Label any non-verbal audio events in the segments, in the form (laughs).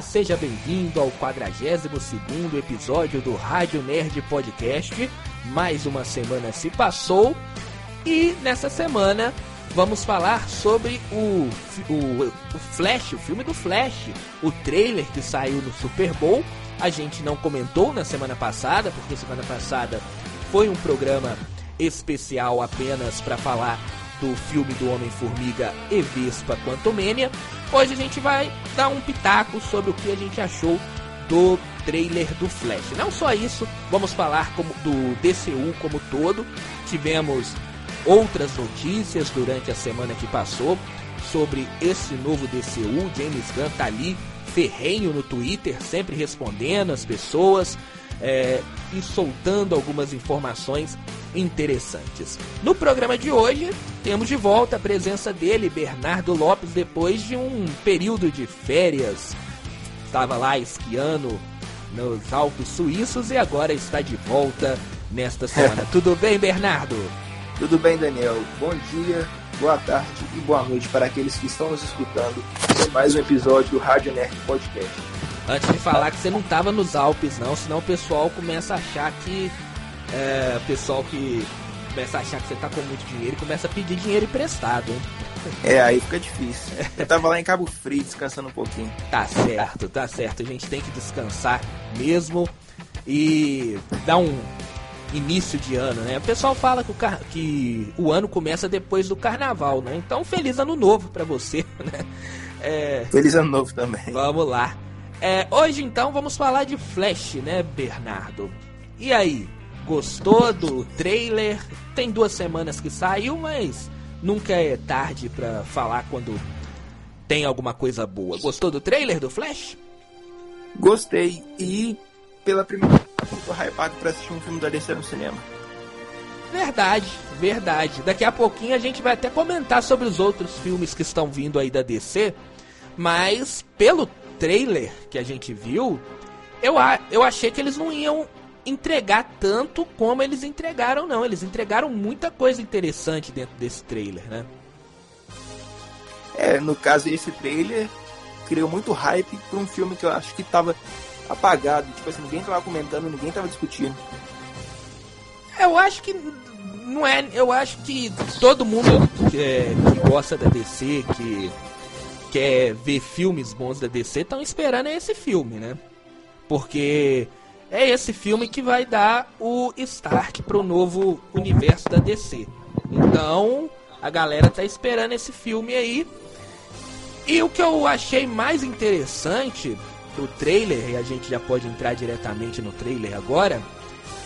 Seja bem-vindo ao 42º episódio do Rádio Nerd Podcast. Mais uma semana se passou e nessa semana vamos falar sobre o, o, o, Flash, o filme do Flash, o trailer que saiu no Super Bowl. A gente não comentou na semana passada, porque semana passada foi um programa especial apenas para falar do filme do Homem-Formiga e Vespa Quantumania. Hoje a gente vai dar um pitaco sobre o que a gente achou do trailer do Flash. Não só isso, vamos falar como, do DCU como todo. Tivemos outras notícias durante a semana que passou sobre esse novo DCU. James Gunn tá ali ferrenho no Twitter, sempre respondendo as pessoas é, e soltando algumas informações interessantes. No programa de hoje, temos de volta a presença dele, Bernardo Lopes, depois de um período de férias. Estava lá esquiando nos Alpes Suíços e agora está de volta nesta semana. (laughs) Tudo bem, Bernardo? Tudo bem, Daniel. Bom dia, boa tarde e boa noite para aqueles que estão nos escutando em mais um episódio do Rádio Nerd Podcast. Antes de falar que você não estava nos Alpes, não, senão o pessoal começa a achar que é, o pessoal que começa a achar que você tá com muito dinheiro e começa a pedir dinheiro emprestado, hein? É, aí fica difícil. Eu tava lá em Cabo Frio descansando um pouquinho. Tá certo, tá certo. A gente tem que descansar mesmo e dar um início de ano, né? O pessoal fala que o, car... que o ano começa depois do carnaval, né? Então, feliz ano novo para você, (laughs) né? É... Feliz ano novo também. Vamos lá. É, hoje, então, vamos falar de Flash, né, Bernardo? E aí, Gostou do trailer? Tem duas semanas que saiu, mas nunca é tarde para falar quando tem alguma coisa boa. Gostou do trailer do Flash? Gostei e pela primeira vez tô hypado pra assistir um filme da DC no cinema. Verdade, verdade. Daqui a pouquinho a gente vai até comentar sobre os outros filmes que estão vindo aí da DC, mas pelo trailer que a gente viu, eu, eu achei que eles não iam entregar tanto como eles entregaram, não. Eles entregaram muita coisa interessante dentro desse trailer, né? É, no caso esse trailer criou muito hype para um filme que eu acho que tava apagado. Tipo assim, ninguém tava comentando, ninguém tava discutindo. Eu acho que não é. Eu acho que todo mundo é, que gosta da DC, que quer ver filmes bons da DC, estão esperando esse filme, né? Porque é esse filme que vai dar o start o novo universo da DC. Então, a galera tá esperando esse filme aí. E o que eu achei mais interessante do trailer, e a gente já pode entrar diretamente no trailer agora,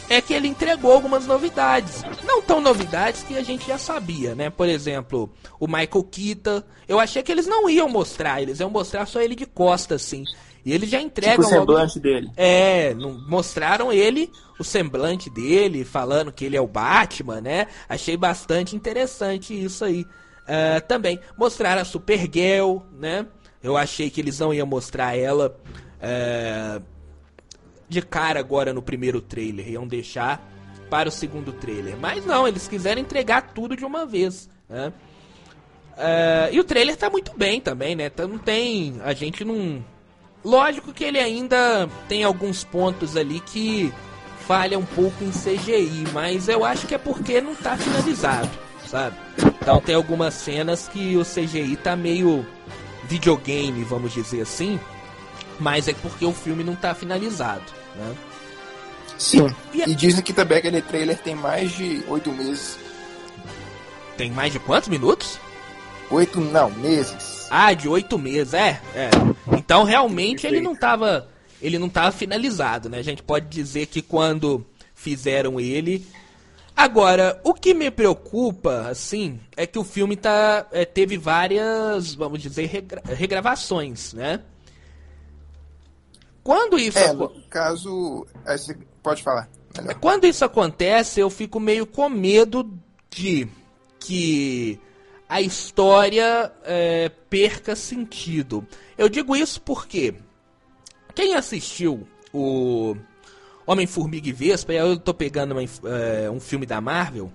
é que ele entregou algumas novidades. Não tão novidades que a gente já sabia, né? Por exemplo, o Michael Keaton. Eu achei que eles não iam mostrar, eles iam mostrar só ele de costas, assim. E eles já entregam. Tipo o semblante logo... dele. É, mostraram ele, o semblante dele, falando que ele é o Batman, né? Achei bastante interessante isso aí. Uh, também mostraram a Supergirl, né? Eu achei que eles não iam mostrar ela uh, de cara agora no primeiro trailer. Iam deixar para o segundo trailer. Mas não, eles quiseram entregar tudo de uma vez, né? Uh, e o trailer tá muito bem também, né? Tá, não tem. A gente não Lógico que ele ainda tem alguns pontos ali que falha um pouco em CGI, mas eu acho que é porque não tá finalizado, sabe? Então tem algumas cenas que o CGI tá meio videogame, vamos dizer assim, mas é porque o filme não tá finalizado, né? Sim. E, e dizem que também aquele trailer tem mais de oito meses. Tem mais de quantos minutos? Oito, não, meses. Ah, de oito meses, é, é. Então realmente ele não estava, ele não tava finalizado, né? A gente pode dizer que quando fizeram ele, Agora, o que me preocupa, assim, é que o filme tá, é, teve várias, vamos dizer, regra regravações, né? Quando isso... É, no caso... Pode falar. Melhor. Quando isso acontece, eu fico meio com medo de que a história é, perca sentido. Eu digo isso porque quem assistiu o Homem-Formiga e Vespa, e eu tô pegando uma, é, um filme da Marvel,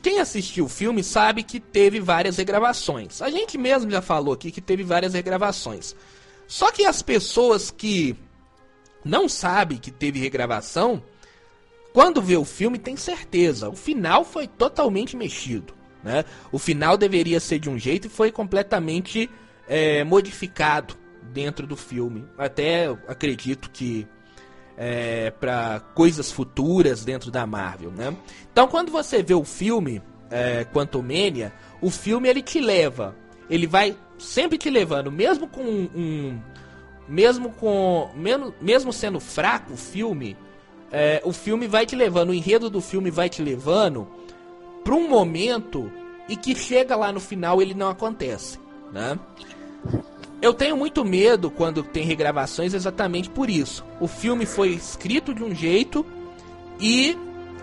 quem assistiu o filme sabe que teve várias regravações. A gente mesmo já falou aqui que teve várias regravações. Só que as pessoas que não sabem que teve regravação, quando vê o filme tem certeza, o final foi totalmente mexido. Né? O final deveria ser de um jeito e foi completamente é, modificado dentro do filme. Até acredito que é, para coisas futuras dentro da Marvel, né? Então, quando você vê o filme é, Quantumania, o filme ele te leva, ele vai sempre te levando, mesmo com um, mesmo com mesmo sendo fraco o filme, é, o filme vai te levando, o enredo do filme vai te levando para um momento e que chega lá no final ele não acontece, né? Eu tenho muito medo quando tem regravações exatamente por isso. O filme foi escrito de um jeito e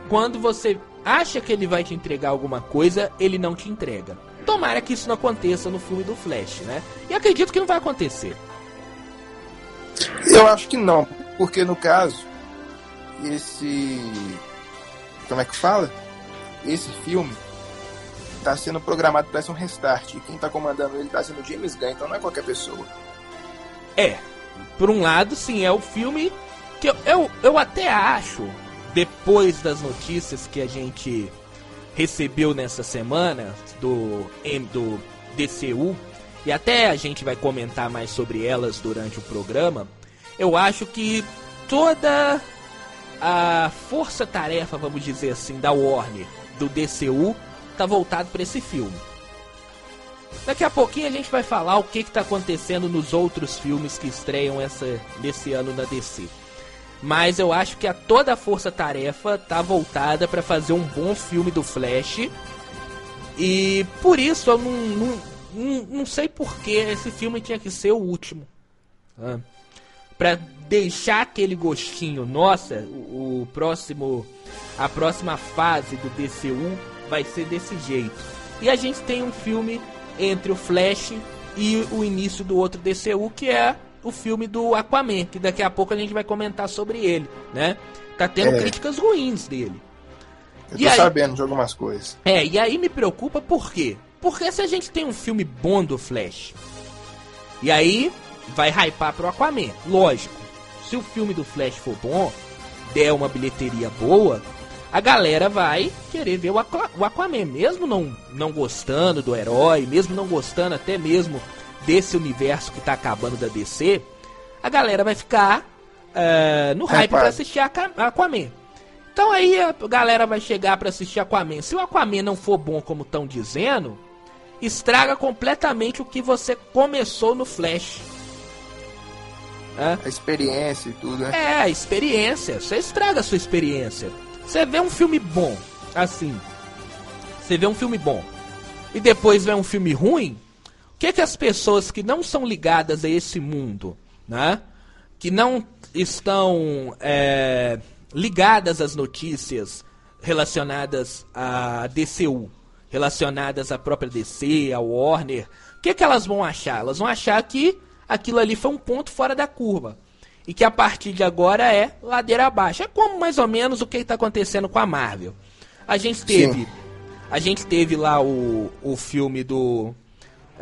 quando você acha que ele vai te entregar alguma coisa, ele não te entrega. Tomara que isso não aconteça no filme do Flash, né? E acredito que não vai acontecer. Eu acho que não, porque no caso, esse. Como é que fala? Esse filme está sendo programado para ser um restart. E quem está comandando ele está sendo James Gunn, então não é qualquer pessoa. É. Por um lado, sim, é o filme que eu, eu, eu até acho, depois das notícias que a gente recebeu nessa semana do, do DCU, e até a gente vai comentar mais sobre elas durante o programa, eu acho que toda a força-tarefa, vamos dizer assim, da Warner, do DCU, tá voltado para esse filme. Daqui a pouquinho a gente vai falar o que está acontecendo nos outros filmes que estreiam essa, nesse ano na DC. Mas eu acho que a toda a força-tarefa tá voltada para fazer um bom filme do Flash. E por isso eu não, não, não, não sei por que esse filme tinha que ser o último. Ah. Pra deixar aquele gostinho, nossa, o, o próximo. A próxima fase do DCU vai ser desse jeito. E a gente tem um filme entre o Flash e o início do outro DCU, que é o filme do Aquaman, que daqui a pouco a gente vai comentar sobre ele, né? Tá tendo é. críticas ruins dele. Eu tô e sabendo aí, de algumas coisas. É, e aí me preocupa por quê? Porque se a gente tem um filme bom do Flash, e aí vai hypar pro Aquaman, lógico. Se o filme do Flash for bom, der uma bilheteria boa, a galera vai querer ver o, Aquaman, mesmo não, não gostando do herói, mesmo não gostando até mesmo desse universo que tá acabando da DC, a galera vai ficar uh, no hype para assistir a Aquaman. Então aí a galera vai chegar para assistir Aquaman. Se o Aquaman não for bom como estão dizendo, estraga completamente o que você começou no Flash. É? A experiência e tudo, né? É, a experiência. Você estraga a sua experiência. Você vê um filme bom, assim. Você vê um filme bom. E depois vê um filme ruim. O que, que as pessoas que não são ligadas a esse mundo, né? Que não estão é, ligadas às notícias relacionadas à DCU, relacionadas à própria DC, à Warner, o que, que elas vão achar? Elas vão achar que aquilo ali foi um ponto fora da curva e que a partir de agora é ladeira abaixo. É como mais ou menos o que está acontecendo com a Marvel. A gente teve, Sim. a gente teve lá o, o filme do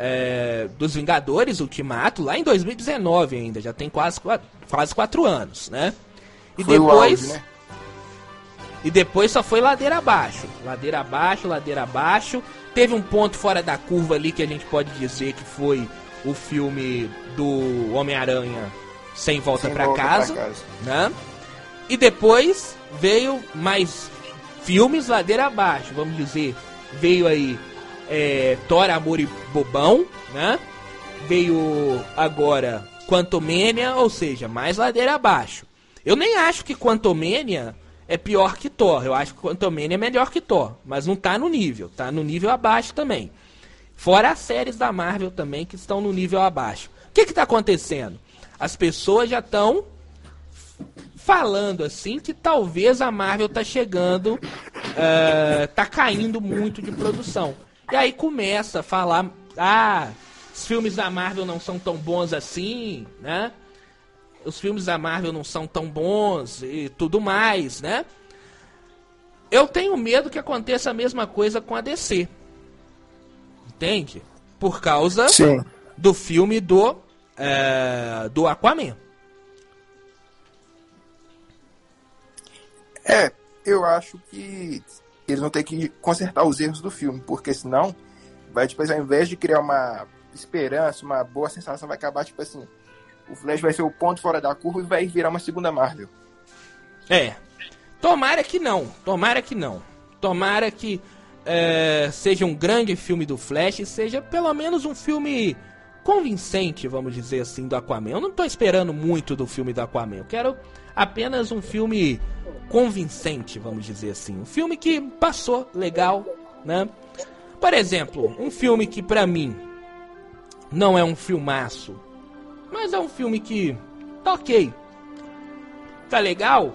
é, dos Vingadores Ultimato lá em 2019 ainda, já tem quase quase quatro anos, né? E foi depois auge, né? e depois só foi ladeira abaixo, ladeira abaixo, ladeira abaixo. Teve um ponto fora da curva ali que a gente pode dizer que foi o filme do Homem-Aranha sem volta para casa, casa, né? E depois veio mais filmes ladeira abaixo, vamos dizer. Veio aí é, Thor, Amor e Bobão, né? Veio agora Quantumania, ou seja, mais ladeira abaixo. Eu nem acho que Quantumania é pior que Thor. Eu acho que Quantumania é melhor que Thor, mas não tá no nível, tá no nível abaixo também. Fora as séries da Marvel também que estão no nível abaixo. O que que tá acontecendo? as pessoas já estão falando assim que talvez a Marvel tá chegando, uh, tá caindo muito de produção. E aí começa a falar, ah, os filmes da Marvel não são tão bons assim, né? Os filmes da Marvel não são tão bons e tudo mais, né? Eu tenho medo que aconteça a mesma coisa com a DC. Entende? Por causa Sim. do filme do é, do Aquaman. É, eu acho que eles vão ter que consertar os erros do filme, porque senão vai, tipo, ao invés de criar uma esperança, uma boa sensação, vai acabar, tipo assim, o Flash vai ser o ponto fora da curva e vai virar uma segunda Marvel. É. Tomara que não. Tomara que não. Tomara que é, seja um grande filme do Flash, seja pelo menos um filme convincente, vamos dizer assim, do Aquaman. Eu não tô esperando muito do filme do Aquaman. Eu quero apenas um filme convincente, vamos dizer assim. Um filme que passou legal, né? Por exemplo, um filme que pra mim não é um filmaço, mas é um filme que tá ok. Tá legal?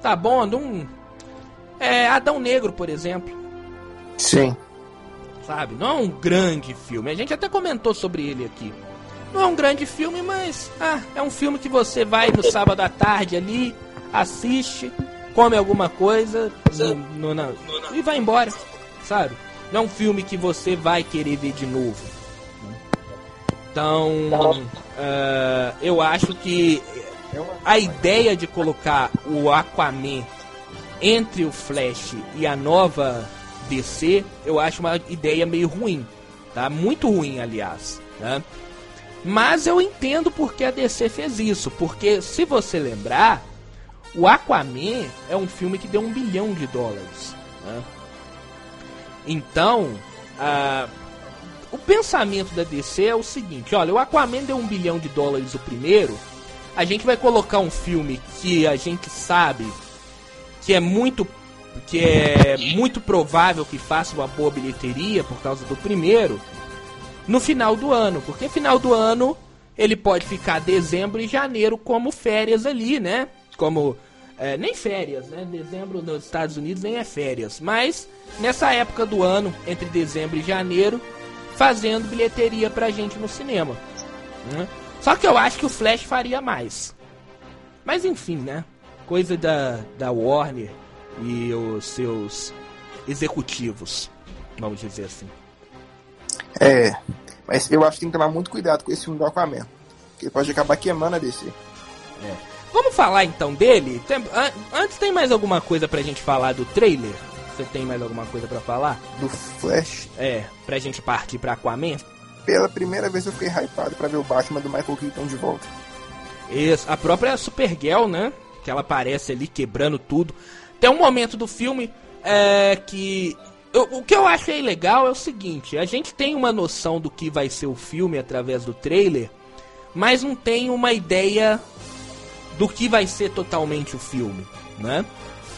Tá bom? Não... É Adão Negro, por exemplo. Sim. Sabe? Não é um grande filme. A gente até comentou sobre ele aqui. Não é um grande filme, mas ah, é um filme que você vai no sábado à tarde ali, assiste, come alguma coisa no, no, e vai embora, sabe? Não é um filme que você vai querer ver de novo. Então, uh, eu acho que a ideia de colocar o Aquaman entre o Flash e a nova DC, eu acho uma ideia meio ruim, tá? Muito ruim, aliás, né? Mas eu entendo porque a DC fez isso, porque se você lembrar, o Aquaman é um filme que deu um bilhão de dólares. Né? Então, uh, o pensamento da DC é o seguinte: olha, o Aquaman deu um bilhão de dólares o primeiro, a gente vai colocar um filme que a gente sabe que é muito que é muito provável que faça uma boa bilheteria por causa do primeiro no final do ano, porque final do ano ele pode ficar dezembro e janeiro como férias ali, né? Como é, nem férias, né? Dezembro nos Estados Unidos nem é férias, mas nessa época do ano, entre dezembro e janeiro, fazendo bilheteria pra gente no cinema. Né? Só que eu acho que o Flash faria mais. Mas enfim, né? Coisa da, da Warner e os seus executivos, vamos dizer assim. É, mas eu acho que tem que tomar muito cuidado com esse filme do Aquaman. Que ele pode acabar queimando a DC. É. Vamos falar então dele? Tem, an antes tem mais alguma coisa pra gente falar do trailer? Você tem mais alguma coisa para falar? Do Flash? É, pra gente partir pra Aquaman? Pela primeira vez eu fiquei hypado pra ver o Batman do Michael Keaton de volta. Isso, a própria Supergirl, né? Que ela aparece ali quebrando tudo. Tem um momento do filme é, que eu, o que eu achei legal é o seguinte: a gente tem uma noção do que vai ser o filme através do trailer, mas não tem uma ideia do que vai ser totalmente o filme, né?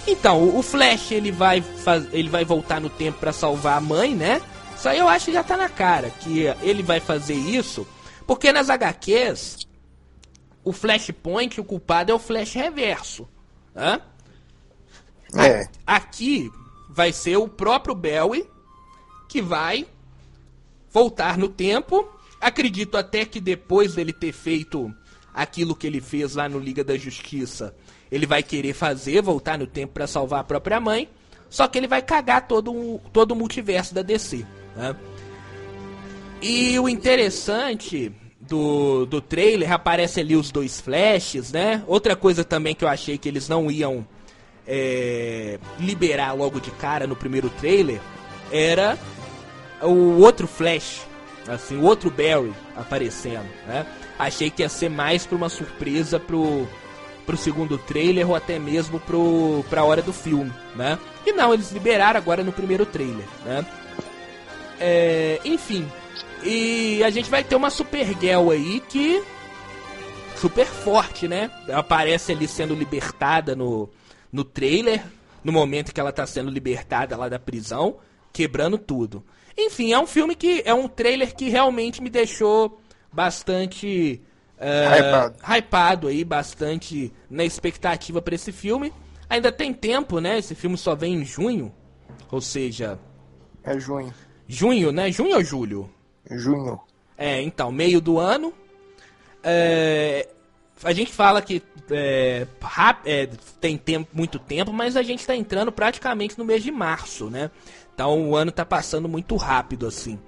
Então, o Flash ele vai faz, ele vai voltar no tempo para salvar a mãe, né? Isso aí eu acho que já tá na cara que ele vai fazer isso, porque nas HQs o Flashpoint, o culpado é o Flash Reverso, né? É. Aqui vai ser o próprio Belly que vai voltar no tempo. Acredito até que depois dele ter feito aquilo que ele fez lá no Liga da Justiça, ele vai querer fazer, voltar no tempo para salvar a própria mãe. Só que ele vai cagar todo, todo o multiverso da DC. Né? E o interessante do, do trailer, aparece ali os dois flashes, né? Outra coisa também que eu achei que eles não iam é, liberar logo de cara no primeiro trailer era o outro Flash, assim, o outro Barry aparecendo, né? Achei que ia ser mais para uma surpresa pro, pro segundo trailer ou até mesmo pro, pra hora do filme, né? E não, eles liberaram agora no primeiro trailer, né? É, enfim, e a gente vai ter uma Supergirl aí que super forte, né? Aparece ali sendo libertada no, no trailer, no momento que ela tá sendo libertada lá da prisão, quebrando tudo. Enfim, é um filme que. É um trailer que realmente me deixou bastante. Uh, hypado. hypado aí, bastante na expectativa para esse filme. Ainda tem tempo, né? Esse filme só vem em junho. Ou seja. É junho. Junho, né? Junho ou julho? Junho. É, então, meio do ano. É, a gente fala que é, é, tem tempo, muito tempo, mas a gente está entrando praticamente no mês de março, né? Então o ano está passando muito rápido assim.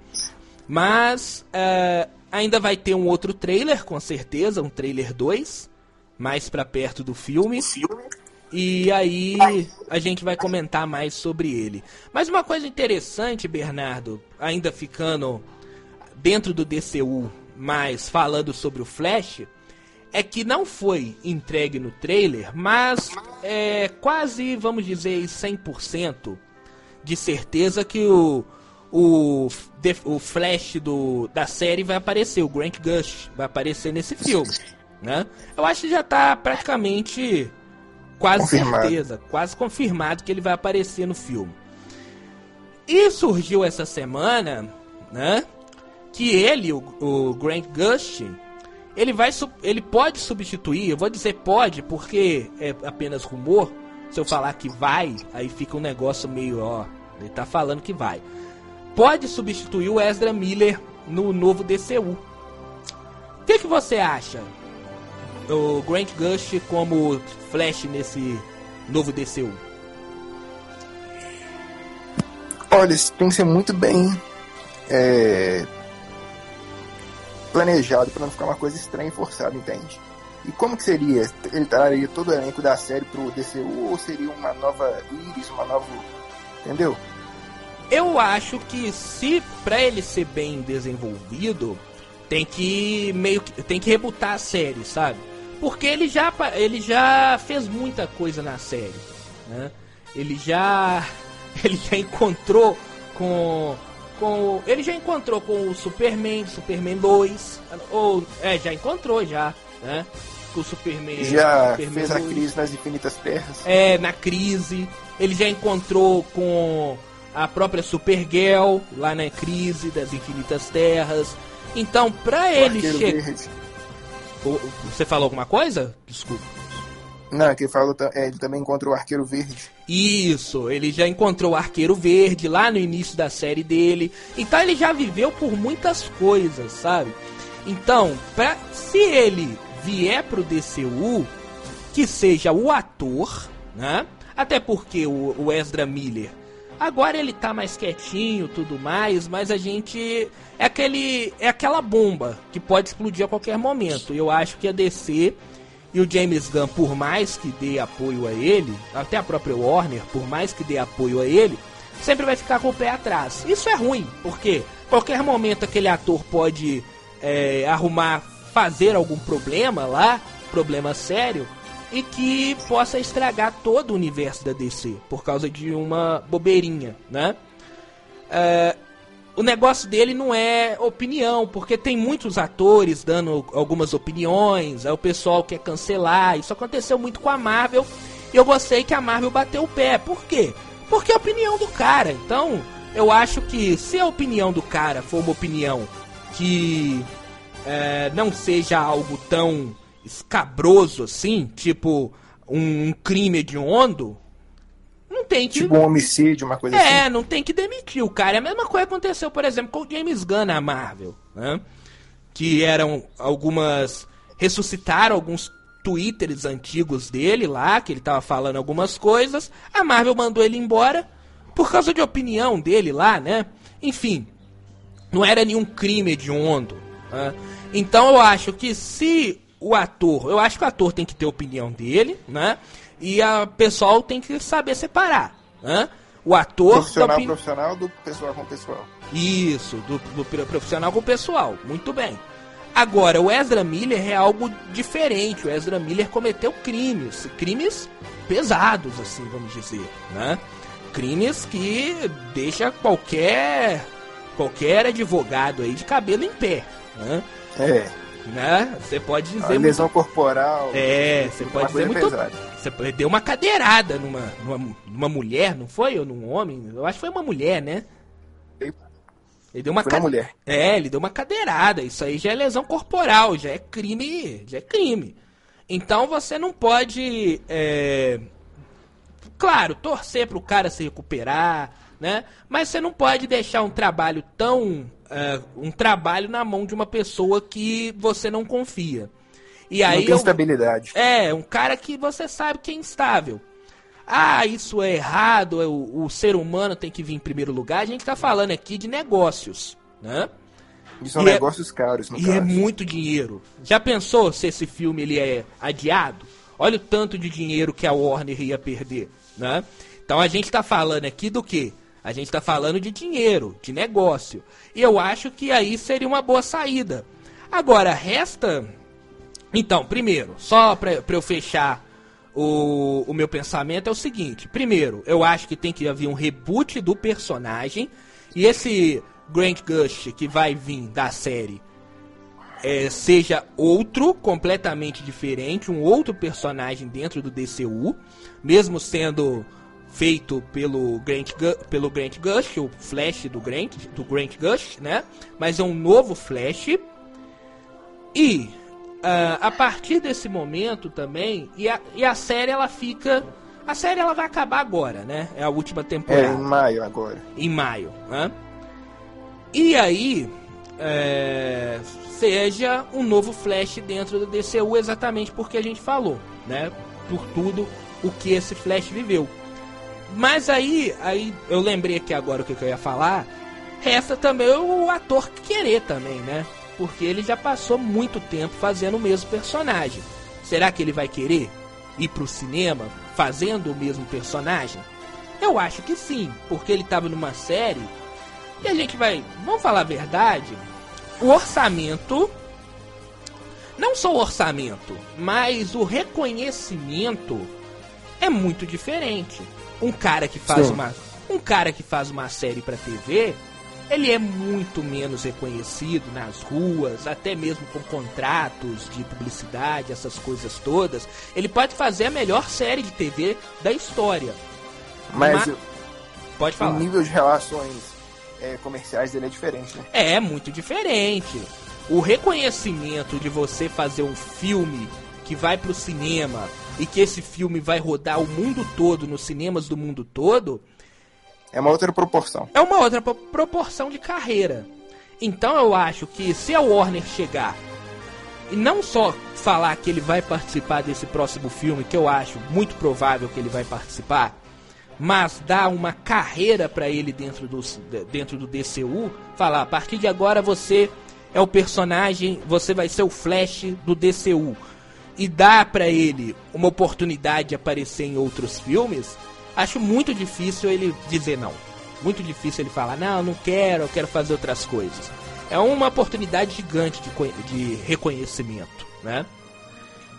Mas é, ainda vai ter um outro trailer, com certeza, um trailer 2, mais pra perto do filme. E aí a gente vai comentar mais sobre ele. Mas uma coisa interessante, Bernardo, ainda ficando dentro do DCU, mas falando sobre o Flash, é que não foi entregue no trailer, mas é quase, vamos dizer, 100% de certeza que o, o, o Flash do, da série vai aparecer, o Grant Gush vai aparecer nesse filme, né? Eu acho que já está praticamente quase confirmado. certeza, quase confirmado que ele vai aparecer no filme. E surgiu essa semana, né, que ele, o, o Grant Gush, ele vai ele pode substituir, eu vou dizer pode porque é apenas rumor. Se eu falar que vai, aí fica um negócio meio, ó, ele tá falando que vai. Pode substituir o Ezra Miller no novo DCU. O que, que você acha? O Grant Gush como Flash nesse novo DCU? Olha, tem que ser muito bem é, planejado para não ficar uma coisa estranha e forçada, entende? E como que seria? Ele traria todo o elenco da série pro DCU ou seria uma nova Iris, uma nova. Entendeu? Eu acho que se para ele ser bem desenvolvido, tem que meio que tem que rebutar a série, sabe? Porque ele já ele já fez muita coisa na série, né? Ele já (laughs) ele já encontrou com com. Ele já encontrou com o Superman, Superman 2. Ou. É, já encontrou já, né? Com o Superman. Já Superman fez 2. a crise nas infinitas terras. É, na crise. Ele já encontrou com a própria Supergirl lá na crise das infinitas terras. Então, pra ele chegar. Você falou alguma coisa? Desculpa. Não, que ele falou, é, ele também encontrou o Arqueiro Verde. Isso, ele já encontrou o Arqueiro Verde lá no início da série dele. Então ele já viveu por muitas coisas, sabe? Então, pra, se ele vier pro DCU, que seja o ator, né? Até porque o, o Ezra Miller Agora ele tá mais quietinho, tudo mais, mas a gente é aquele é aquela bomba que pode explodir a qualquer momento. Eu acho que a DC e o James Gunn, por mais que dê apoio a ele, até a própria Warner, por mais que dê apoio a ele, sempre vai ficar com o pé atrás. Isso é ruim, porque qualquer momento aquele ator pode é, arrumar, fazer algum problema lá, problema sério, e que possa estragar todo o universo da DC por causa de uma bobeirinha, né? É, o negócio dele não é opinião, porque tem muitos atores dando algumas opiniões, aí o pessoal quer cancelar. Isso aconteceu muito com a Marvel e eu gostei que a Marvel bateu o pé. Por quê? Porque é a opinião do cara. Então, eu acho que se a opinião do cara for uma opinião que é, não seja algo tão escabroso assim, tipo um crime hediondo, tem que. Tipo um homicídio, uma coisa é, assim. É, não tem que demitir o cara. É a mesma coisa que aconteceu, por exemplo, com o James Gunn na Marvel, né? Que eram algumas. ressuscitaram alguns twitters antigos dele lá, que ele tava falando algumas coisas. A Marvel mandou ele embora por causa de opinião dele lá, né? Enfim, não era nenhum crime hediondo. Né? Então eu acho que se o ator, eu acho que o ator tem que ter opinião dele, né? E a pessoal tem que saber separar, né? O ator profissional opini... profissional do pessoal com pessoal. Isso, do, do profissional com pessoal. Muito bem. Agora, o Ezra Miller é algo diferente. O Ezra Miller cometeu crimes, crimes pesados, assim, vamos dizer, né? Crimes que deixa qualquer qualquer advogado aí de cabelo em pé, né? É. Né? Você pode dizer. A lesão muito... corporal. É, você pode dizer muito. Pesada. Você deu uma cadeirada numa, numa, numa, mulher, não foi? Ou num homem? Eu acho que foi uma mulher, né? Ele deu uma, foi uma mulher. É, ele deu uma cadeirada. Isso aí já é lesão corporal, já é crime. Já é crime. Então você não pode. É... Claro, torcer pro cara se recuperar, né? Mas você não pode deixar um trabalho tão. Uh, um trabalho na mão de uma pessoa que você não confia. E aí não tem eu, estabilidade. É, um cara que você sabe que é instável. Ah, isso é errado, é o, o ser humano tem que vir em primeiro lugar. A gente está falando aqui de negócios, né? E são E é- negócios caros, no E caso. é muito dinheiro. Já pensou se esse filme ele é adiado? Olha o tanto de dinheiro que a Warner ia perder, né? Então a gente tá falando aqui do quê? A gente tá falando de dinheiro, de negócio. E eu acho que aí seria uma boa saída. Agora, resta. Então, primeiro, só pra, pra eu fechar o, o meu pensamento, é o seguinte: primeiro, eu acho que tem que haver um reboot do personagem. E esse Grant Gush que vai vir da série é, seja outro, completamente diferente, um outro personagem dentro do DCU, mesmo sendo feito pelo Grant, pelo Grant Gush, o Flash do Grant, do Grant Gush, né? Mas é um novo Flash. E ah, a partir desse momento também, e a, e a série ela fica. A série ela vai acabar agora, né? É a última É, temporada em maio agora. em maio. Né? E aí, é, seja um novo Flash dentro do DCU, exatamente porque a gente falou, né? Por tudo o que esse Flash viveu. Mas aí, aí eu lembrei aqui agora o que, que eu ia falar. Resta também o ator querer também, né? Porque ele já passou muito tempo fazendo o mesmo personagem. Será que ele vai querer ir pro cinema fazendo o mesmo personagem? Eu acho que sim, porque ele tava numa série e a gente vai, vamos falar a verdade, o orçamento não só o orçamento, mas o reconhecimento é muito diferente. Um cara que faz Sim. uma um cara que faz uma série para TV, ele é muito menos reconhecido nas ruas, até mesmo com contratos de publicidade, essas coisas todas. Ele pode fazer a melhor série de TV da história. Mas Ma- Pode o falar. nível de relações é, comerciais dele é diferente, né? É muito diferente. O reconhecimento de você fazer um filme que vai pro cinema e que esse filme vai rodar o mundo todo, nos cinemas do mundo todo, É uma outra proporção. é uma outra pro- proporção de carreira. Então eu acho que se a Warner chegar e não só falar que ele vai participar desse próximo filme, que eu acho muito provável que ele vai participar, mas dar uma carreira pra ele dentro do, dentro do DCU, falar a partir de agora você é o personagem, você vai ser o Flash do DCU e dar pra ele uma oportunidade de aparecer em outros filmes, acho muito difícil ele dizer não. Muito difícil ele falar, não, não quero, eu quero fazer outras coisas. É uma oportunidade gigante de, de reconhecimento, né?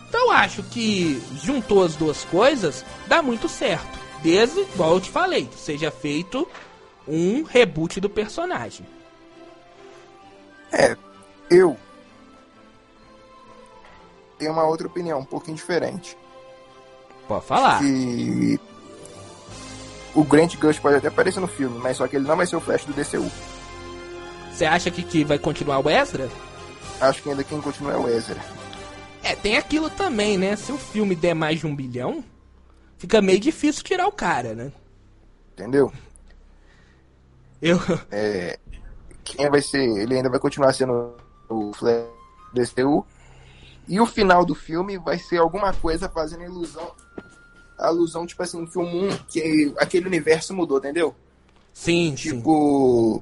Então eu acho que juntou as duas coisas, dá muito certo. Desde, igual eu te falei, que seja feito um reboot do personagem. É, eu tenho uma outra opinião, um pouquinho diferente. Pode falar. Que o Grant Gush pode até aparecer no filme, mas só que ele não vai ser o Flash do DCU. Você acha que, que vai continuar o Ezra? Acho que ainda quem continua é o Ezra. É, tem aquilo também, né? Se o filme der mais de um bilhão, fica meio difícil tirar o cara, né? Entendeu? Eu. (laughs) É, quem vai ser. Ele ainda vai continuar sendo o Flash do DCU. E o final do filme vai ser alguma coisa fazendo ilusão. Alusão, tipo assim, filme 1, que aquele universo mudou, entendeu? Sim, sim. Tipo.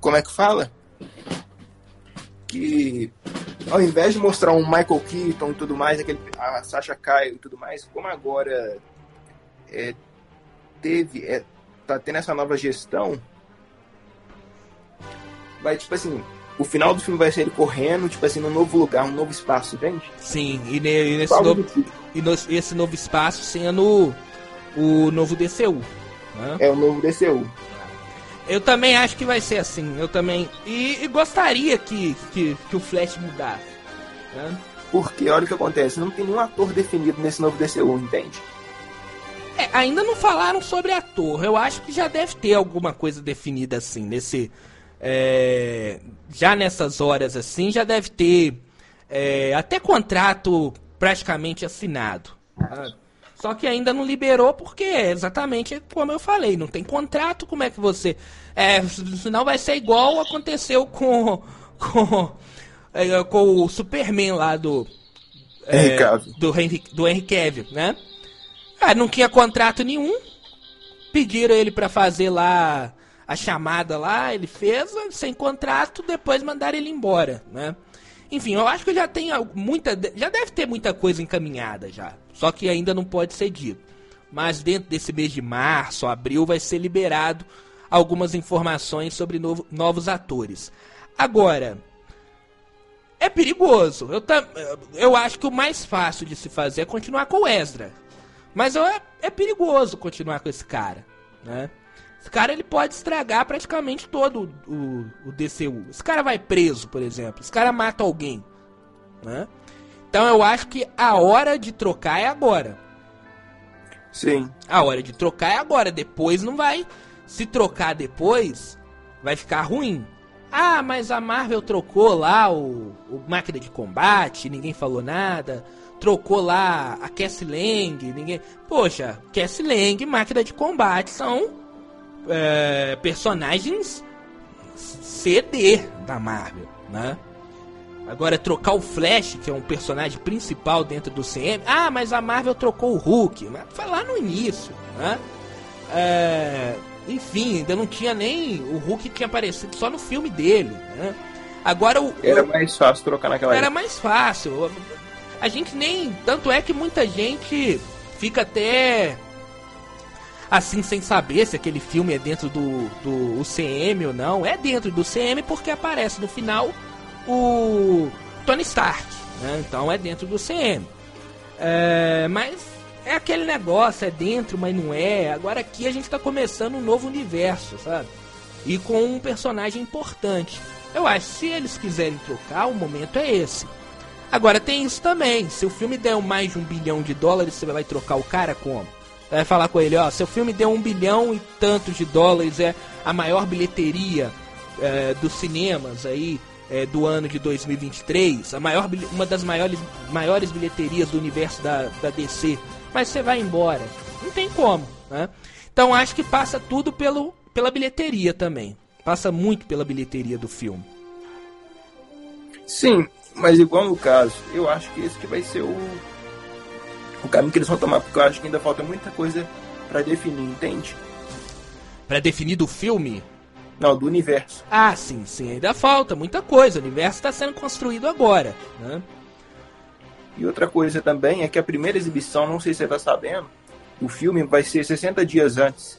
Como é que fala? Que ao invés de mostrar um Michael Keaton e tudo mais, aquele, a Sasha Caio e tudo mais, como agora é, teve. É, tá tendo essa nova gestão. Vai, tipo assim, o final do filme vai ser ele correndo, tipo assim, num novo lugar, um novo espaço, entende? Sim, e, ne- e nesse novo, e no- esse novo espaço sendo o novo DCU. Né? É o novo DCU. Eu também acho que vai ser assim. Eu também. E, e gostaria que, que, que o Flash mudasse. Né? Porque olha o que acontece, não tem nenhum ator definido nesse novo DCU, entende? É, ainda não falaram sobre ator. Eu acho que já deve ter alguma coisa definida assim. Nesse. É, já nessas horas assim, já deve ter é, até contrato praticamente assinado. tá? Só que ainda não liberou porque é exatamente como eu falei, não tem contrato, como é que você. É, senão vai ser igual aconteceu com. (laughs) com, é, com o Superman lá do. é, do Henry, do Henry Cavill, né? Ah, não tinha contrato nenhum. Pediram ele pra fazer lá a chamada lá, ele fez, sem contrato, depois mandaram ele embora, né? Enfim, eu acho que já tem muita. Já deve ter muita coisa encaminhada já. Só que ainda não pode ser dito. Mas dentro desse mês de março, abril, vai ser liberado algumas informações sobre novo, novos atores. Agora, é perigoso. Eu, eu acho que o mais fácil de se fazer é continuar com o Ezra. Mas é, é perigoso continuar com esse cara, né? Esse cara ele pode estragar praticamente todo o, o, o DCU. Esse cara vai preso, por exemplo. Esse cara mata alguém, né? Então eu acho que a hora de trocar é agora. Sim. A hora de trocar é agora. Depois não vai. Se trocar depois, vai ficar ruim. Ah, mas a Marvel trocou lá o, o máquina de combate, ninguém falou nada. Trocou lá a Cassie Lang, ninguém. Poxa, Cassie Lang e máquina de combate são é, personagens CD da Marvel, né? Agora, trocar o Flash, que é um personagem principal dentro do CM. Ah, mas a Marvel trocou o Hulk. Mas foi lá no início, né? É, enfim, ainda não tinha nem. O Hulk tinha aparecido só no filme dele, né? Agora o. Era mais fácil trocar naquela Era época. mais fácil. A gente nem. Tanto é que muita gente fica até assim sem saber se aquele filme é dentro do, do UCM ou não. É dentro do CM porque aparece no final o Tony Stark. Né? Então é dentro do CM. É, mas é aquele negócio, é dentro, mas não é. Agora aqui a gente está começando um novo universo, sabe? E com um personagem importante. Eu acho que se eles quiserem trocar, o momento é esse. Agora tem isso também. Se o filme der mais de um bilhão de dólares, você vai trocar o cara como? Vai falar com ele, ó, seu filme deu um bilhão e tantos de dólares, é a maior bilheteria é, dos cinemas aí é, do ano de 2023, a maior, uma das maiores, maiores bilheterias do universo da, da DC, mas você vai embora. Não tem como, né? Então acho que passa tudo pelo, pela bilheteria também. Passa muito pela bilheteria do filme. Sim, mas igual no caso, eu acho que esse que vai ser o o caminho que eles vão tomar, porque eu acho que ainda falta muita coisa para definir, entende? Para definir do filme? Não, do universo. Ah, sim, sim, ainda falta muita coisa. O universo está sendo construído agora, né? E outra coisa também é que a primeira exibição, não sei se você está sabendo, o filme vai ser 60 dias antes.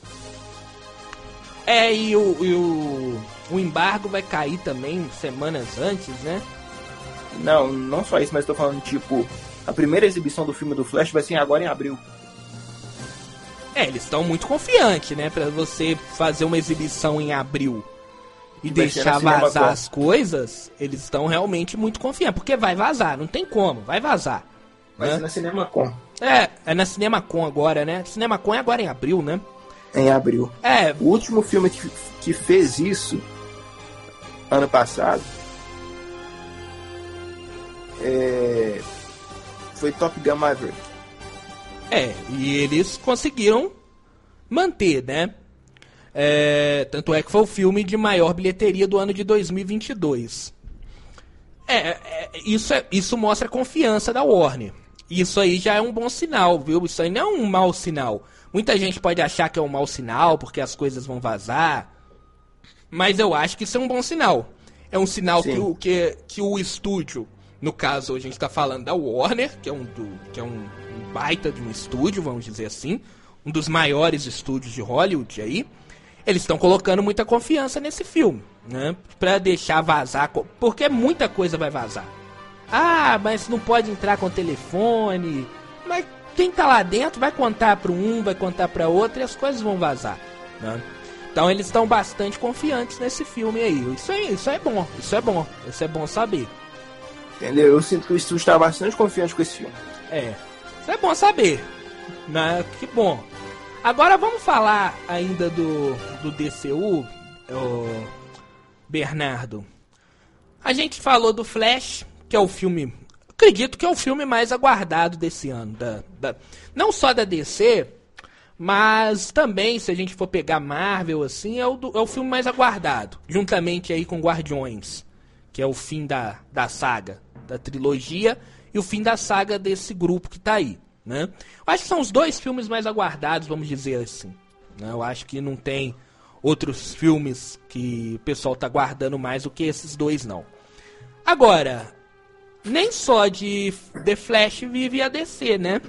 É, e o, e o, o embargo vai cair também semanas antes, né? Não, não só isso, mas estou falando, tipo, a primeira exibição do filme do Flash vai ser agora em abril. É, eles estão muito confiantes, né? Pra você fazer uma exibição em abril e, e deixar vazar as coisas, eles estão realmente muito confiantes. Porque vai vazar, não tem como, vai vazar. Vai né? ser na CinemaCon. É, é na CinemaCon agora, né? CinemaCon é agora em abril, né? Em abril. É. O último filme que, que fez isso, ano passado, é foi Top Gun Maverick. É, e eles conseguiram manter, né? É, tanto é que foi o filme de maior bilheteria do ano de 2022. É, é, isso, é, isso mostra a confiança da Warner. Isso aí já é um bom sinal, viu? Isso aí não é um mau sinal. Muita gente pode achar que é um mau sinal porque as coisas vão vazar. Mas eu acho que isso é um bom sinal. É um sinal que o, que, que o estúdio no caso, a gente está falando da Warner, que é, um, do, que é um, um baita de um estúdio, vamos dizer assim, um dos maiores estúdios de Hollywood aí. Eles estão colocando muita confiança nesse filme, né? Pra deixar vazar, porque muita coisa vai vazar. Ah, mas não pode entrar com telefone. Mas quem tá lá dentro vai contar para um, vai contar para outro e as coisas vão vazar, né? Então eles estão bastante confiantes nesse filme aí. Isso aí, isso é bom, isso é bom, isso é bom saber. Entendeu? Eu sinto que o estúdio está bastante confiante com esse filme. É. Isso é bom saber. Né? Que bom. Agora vamos falar ainda do, do DCU, o Bernardo. A gente falou do Flash, que é o filme. Acredito que é o filme mais aguardado desse ano. Da, da, não só da DC, mas também, se a gente for pegar Marvel, assim, é o, do, é o filme mais aguardado. Juntamente aí com Guardiões, que é o fim da, da saga da trilogia e o fim da saga desse grupo que está aí. Né? Eu acho que são os dois filmes mais aguardados, vamos dizer assim. Né? Eu acho que não tem outros filmes que o pessoal tá guardando mais do que esses dois, não. Agora, nem só de The Flash vive a DC, né?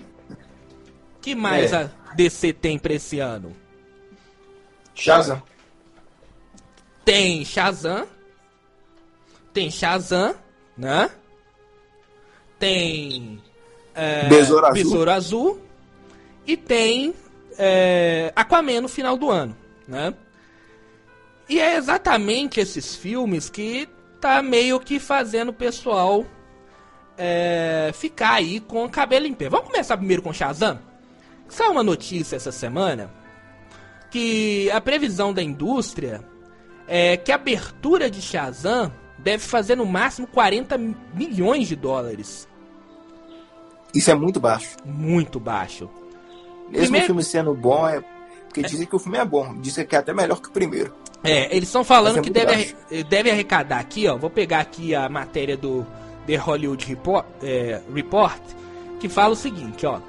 que mais é. a DC tem pra esse ano? Shazam. Tem Shazam. Tem Shazam, né? Tem. É, Besouro, Azul. Besouro Azul. E tem é, Aquaman no final do ano, né? E é exatamente esses filmes que tá meio que fazendo o pessoal é, ficar aí com o cabelo em pé. Vamos começar primeiro com Shazam? Saiu uma notícia essa semana que a previsão da indústria é que a abertura de Shazam deve fazer no máximo 40 milhões de dólares. Isso é muito baixo. Muito baixo. Mesmo primeiro... o filme sendo bom, é porque dizem que o filme é bom. Dizem que é até melhor que o primeiro. É, eles estão falando é que deve, deve arrecadar aqui, ó. Vou pegar aqui a matéria do The Hollywood Report, é, Report que fala o seguinte, ó.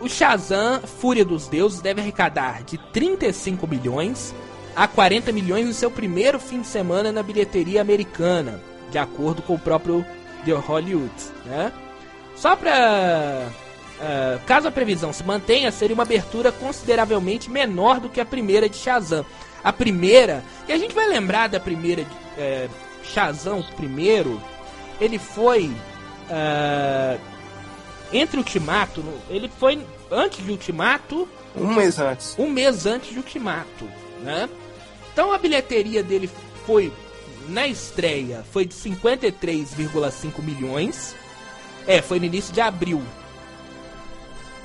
O Shazam, Fúria dos Deuses, deve arrecadar de 35 milhões a 40 milhões no seu primeiro fim de semana na bilheteria americana, de acordo com o próprio The Hollywood, né? Só para uh, é, caso a previsão se mantenha, seria uma abertura consideravelmente menor do que a primeira de Shazam. A primeira, e a gente vai lembrar da primeira de uh, Shazam, primeiro, ele foi uh, entre Ultimato, ele foi antes de Ultimato. Um mês antes. Um mês antes de Ultimato, né? Então a bilheteria dele foi na estreia foi de 53,5 milhões. É, foi no início de abril.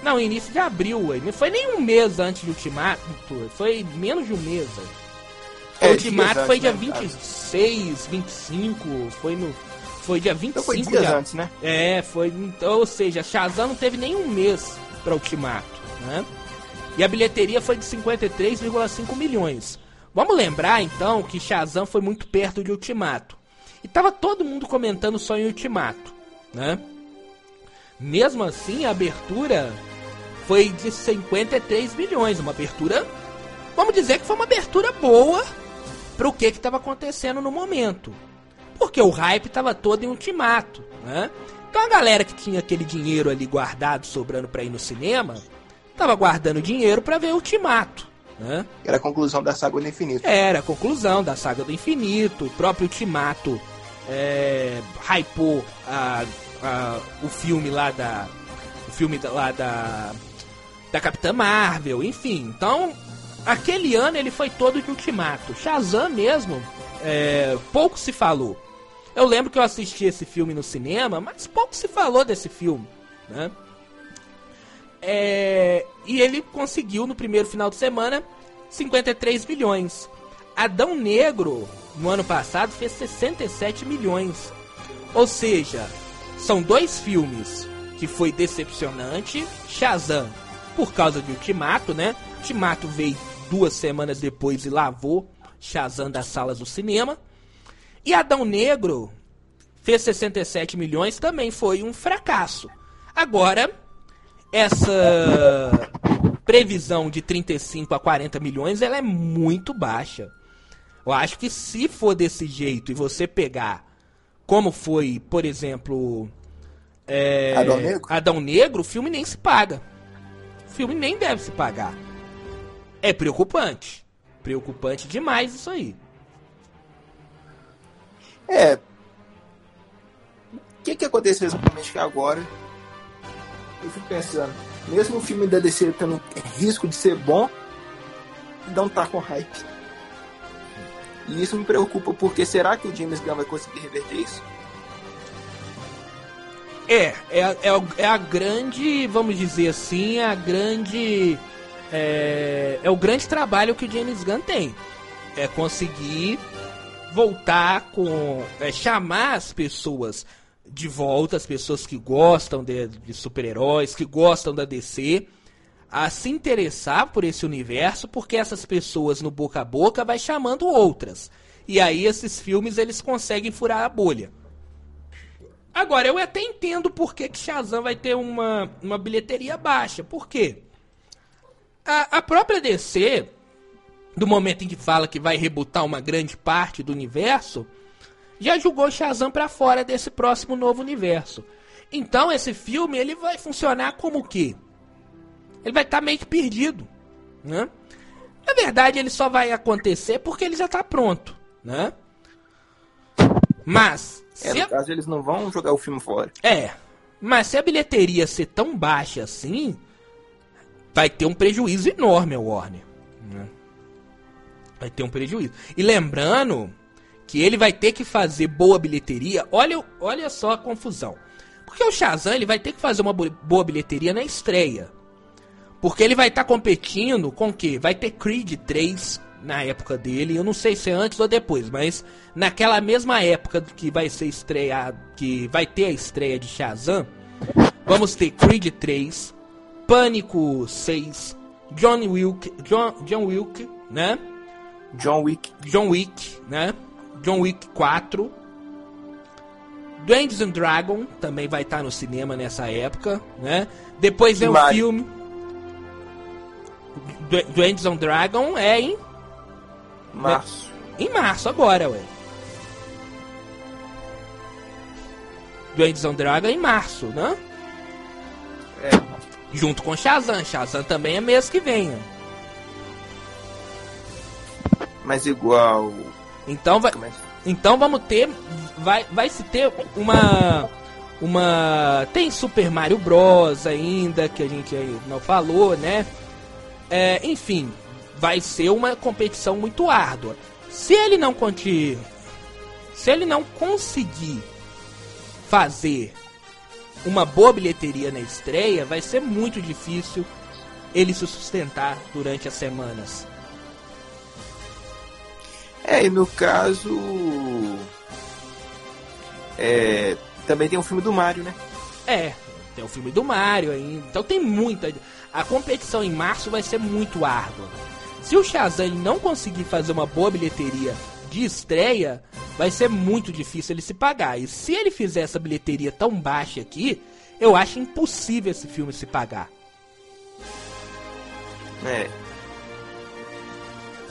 Não, início de abril, não foi nem um mês antes de Ultimato, foi menos de um mês. É, o Ultimato foi dia né? 26, 25, foi no foi dia 25 então foi dias de... antes, né? É, foi. Ou seja, Shazam não teve nem um mês para Ultimato, né? E a bilheteria foi de 53,5 milhões. Vamos lembrar então que Shazam foi muito perto de Ultimato. E tava todo mundo comentando só em Ultimato, né? Mesmo assim, a abertura foi de 53 milhões, uma abertura, vamos dizer que foi uma abertura boa para o que estava acontecendo no momento. Porque o hype tava todo em ultimato, né? Então a galera que tinha aquele dinheiro ali guardado, sobrando para ir no cinema, tava guardando dinheiro para ver Ultimato, né? Era a conclusão da saga do infinito. Era a conclusão da saga do infinito. O próprio Ultimato é, hypou a, a, o filme lá da. O filme lá da. Da Capitã Marvel, enfim. Então, aquele ano ele foi todo de Ultimato. Shazam mesmo, é, pouco se falou. Eu lembro que eu assisti esse filme no cinema, mas pouco se falou desse filme, né? É, e ele conseguiu no primeiro final de semana 53 milhões. Adão Negro no ano passado fez 67 milhões. Ou seja, são dois filmes que foi decepcionante. Shazam por causa de Ultimato, né? Ultimato veio duas semanas depois e lavou Shazam das salas do cinema. E Adão Negro fez 67 milhões, também foi um fracasso. Agora, essa previsão de 35 a 40 milhões, ela é muito baixa. Eu acho que se for desse jeito e você pegar como foi, por exemplo, é, Adão, Negro? Adão Negro, o filme nem se paga. O filme nem deve se pagar. É preocupante. Preocupante demais isso aí. É. O que, que aconteceu exatamente agora? Eu fico pensando, mesmo o filme da DC tendo risco de ser bom, não tá com hype. E isso me preocupa, porque será que o James Gunn vai conseguir reverter isso? É, é, é, é a grande, vamos dizer assim, a grande. É, é o grande trabalho que o James Gunn tem. É conseguir voltar com. É, chamar as pessoas de volta, as pessoas que gostam de, de super-heróis, que gostam da DC, a se interessar por esse universo, porque essas pessoas no boca a boca vai chamando outras. E aí esses filmes eles conseguem furar a bolha. Agora, eu até entendo por que, que Shazam vai ter uma, uma bilheteria baixa. Por quê? A, a própria DC do momento em que fala que vai rebutar uma grande parte do universo, já jogou Shazam para fora desse próximo novo universo. Então esse filme ele vai funcionar como o quê? Ele vai estar tá meio que perdido, né? Na verdade, ele só vai acontecer porque ele já está pronto, né? Mas é, no a... caso eles não vão jogar o filme fora. É. Mas se a bilheteria ser tão baixa assim, vai ter um prejuízo enorme a Warner. Né? Vai ter um prejuízo. E lembrando que ele vai ter que fazer boa bilheteria. Olha, olha só a confusão. Porque o Shazam ele vai ter que fazer uma boa bilheteria na estreia. Porque ele vai estar tá competindo com o quê? Vai ter Creed 3 na época dele. Eu não sei se é antes ou depois, mas naquela mesma época que vai ser estreado, que vai ter a estreia de Shazam, vamos ter Creed 3, Pânico 6, John Wick, John, John Wick, né? John Wick. John Wick, né? John Wick 4. Dungeons and Dragon também vai estar no cinema nessa época, né? Depois vem o filme. Dungeons and Dragon é em março. É, em março agora, ué. Dungeons and Dragon é em março, né? É. Junto com Shazam. Shazam também é mês que vem. Né? Mas igual. Então vai. Então vamos ter. Vai, vai se ter uma. Uma. Tem Super Mario Bros. ainda, que a gente não falou, né? É, enfim, vai ser uma competição muito árdua. Se ele não conseguir. Se ele não conseguir fazer uma boa bilheteria na estreia, vai ser muito difícil ele se sustentar durante as semanas. É, e no caso. É, também tem o filme do Mario, né? É, tem o filme do Mario ainda. Então tem muita. A competição em março vai ser muito árdua. Se o Shazam não conseguir fazer uma boa bilheteria de estreia, vai ser muito difícil ele se pagar. E se ele fizer essa bilheteria tão baixa aqui, eu acho impossível esse filme se pagar. É,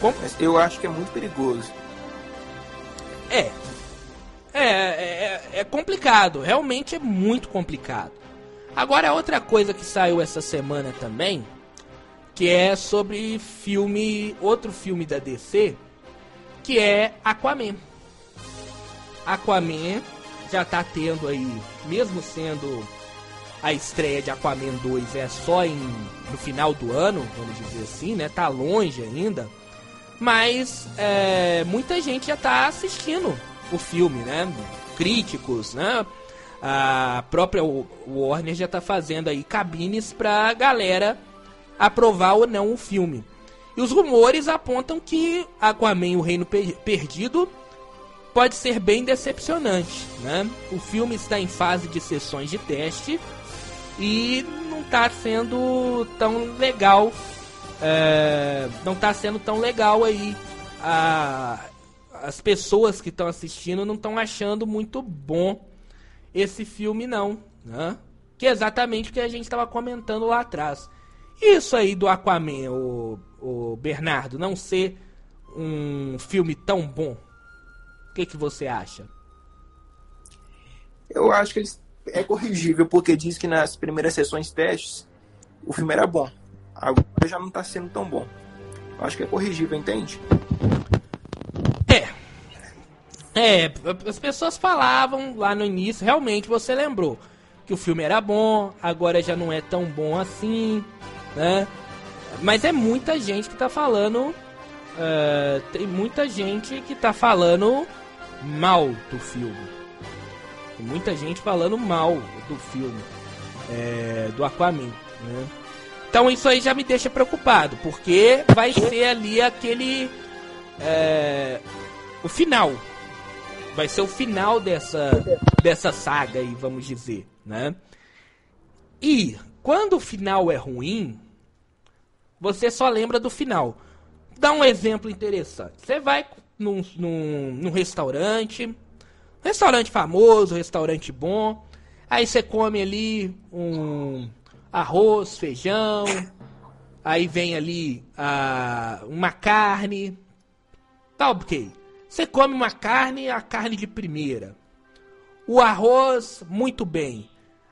como? Eu acho que é muito perigoso. É. É, é, é complicado. Realmente é muito complicado. Agora, outra coisa que saiu essa semana também, que é sobre filme, outro filme da DC, que é Aquaman. Aquaman já tá tendo aí, mesmo sendo a estreia de Aquaman 2 é só em, no final do ano, vamos dizer assim, né? Tá longe ainda mas é, muita gente já está assistindo o filme, né? Críticos, né? A própria Warner já está fazendo aí cabines para galera aprovar ou não o filme. E os rumores apontam que Aquaman o Reino Perdido pode ser bem decepcionante, né? O filme está em fase de sessões de teste e não está sendo tão legal é, não está sendo tão legal aí. A, as pessoas que estão assistindo não estão achando muito bom esse filme, não. Né? Que é exatamente o que a gente estava comentando lá atrás. Isso aí do Aquaman, o, o Bernardo, não ser um filme tão bom. O que, que você acha? Eu acho que é corrigível, porque diz que nas primeiras sessões testes o filme era bom agora já não está sendo tão bom. Eu acho que é corrigível, entende? É. As pessoas falavam lá no início, realmente você lembrou que o filme era bom, agora já não é tão bom assim, né? Mas é muita gente que tá falando. Uh, tem muita gente que tá falando mal do filme. Tem muita gente falando mal do filme. É, do Aquaman, né? Então isso aí já me deixa preocupado, porque vai ser ali aquele. É, o final. Vai ser o final dessa, dessa saga aí, vamos dizer, né? E quando o final é ruim, você só lembra do final. Dá um exemplo interessante. Você vai num, num, num restaurante, restaurante famoso, restaurante bom, aí você come ali um arroz, feijão. Aí vem ali ah, uma carne. Tá ok. Você come uma carne, a carne de primeira. O arroz, muito bem.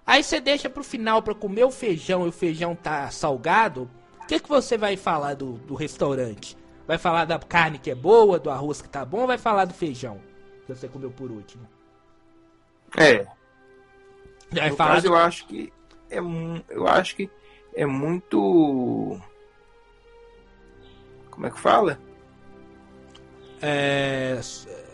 Aí você deixa pro final para comer o feijão e o feijão tá salgado. O que, que você vai falar do, do restaurante? Vai falar da carne que é boa, do arroz que tá bom, ou vai falar do feijão que você comeu por último? É. Vai no falar caso, do- eu acho que é eu acho que é muito como é que fala? É,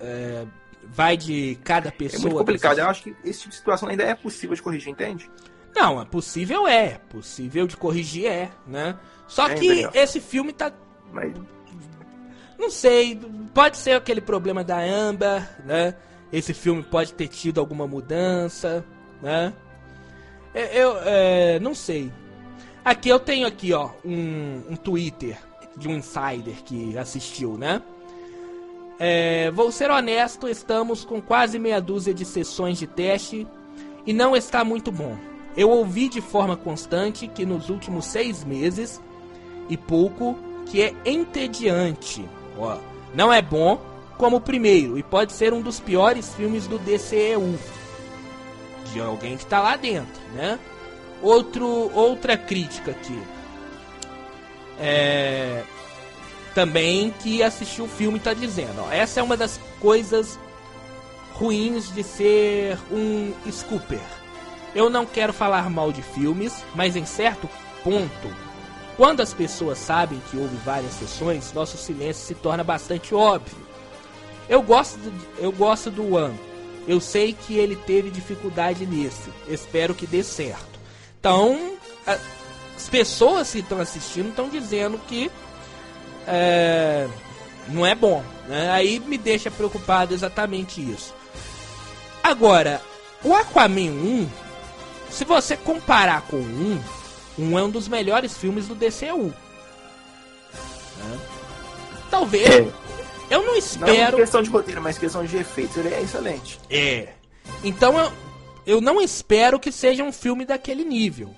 é, vai de cada É pessoa. muito complicado. Eu acho que esse tipo de situação ainda é possível de corrigir, entende? Não, é possível é. Possível de corrigir é, né? Só É, que entendeu? esse filme tá. Mas Não sei, pode ser aquele problema da Amber, né? Esse filme pode ter tido alguma mudança, né? É, Eu, é, não sei. Aqui eu tenho aqui, ó, um, um Twitter de um insider que assistiu, né? É, vou ser honesto, estamos com quase meia dúzia de sessões de teste e não está muito bom. Eu ouvi de forma constante que nos últimos seis meses e pouco que é entediante. Ó, não é bom como o primeiro e pode ser um dos piores filmes do DCEU. De alguém que tá lá dentro, né? Outro, outra crítica aqui. É, também que assistiu o filme tá dizendo, ó, essa é uma das coisas ruins de ser um scooper. Eu não quero falar mal de filmes, mas em certo ponto, quando as pessoas sabem que houve várias sessões, nosso silêncio se torna bastante óbvio. Eu gosto, do, eu gosto do One. Eu sei que ele teve dificuldade nesse. Espero que dê certo. Então, as pessoas que estão assistindo estão dizendo que é, não é bom. Né? Aí me deixa preocupado exatamente isso. Agora, o Aquaman 1, se você comparar com o 1, um é um dos melhores filmes do DCU. Né? Talvez. Eu não não espero. questão de roteiro, mas questão de efeitos, ele é excelente. É. Então eu, eu não espero que seja um filme daquele nível.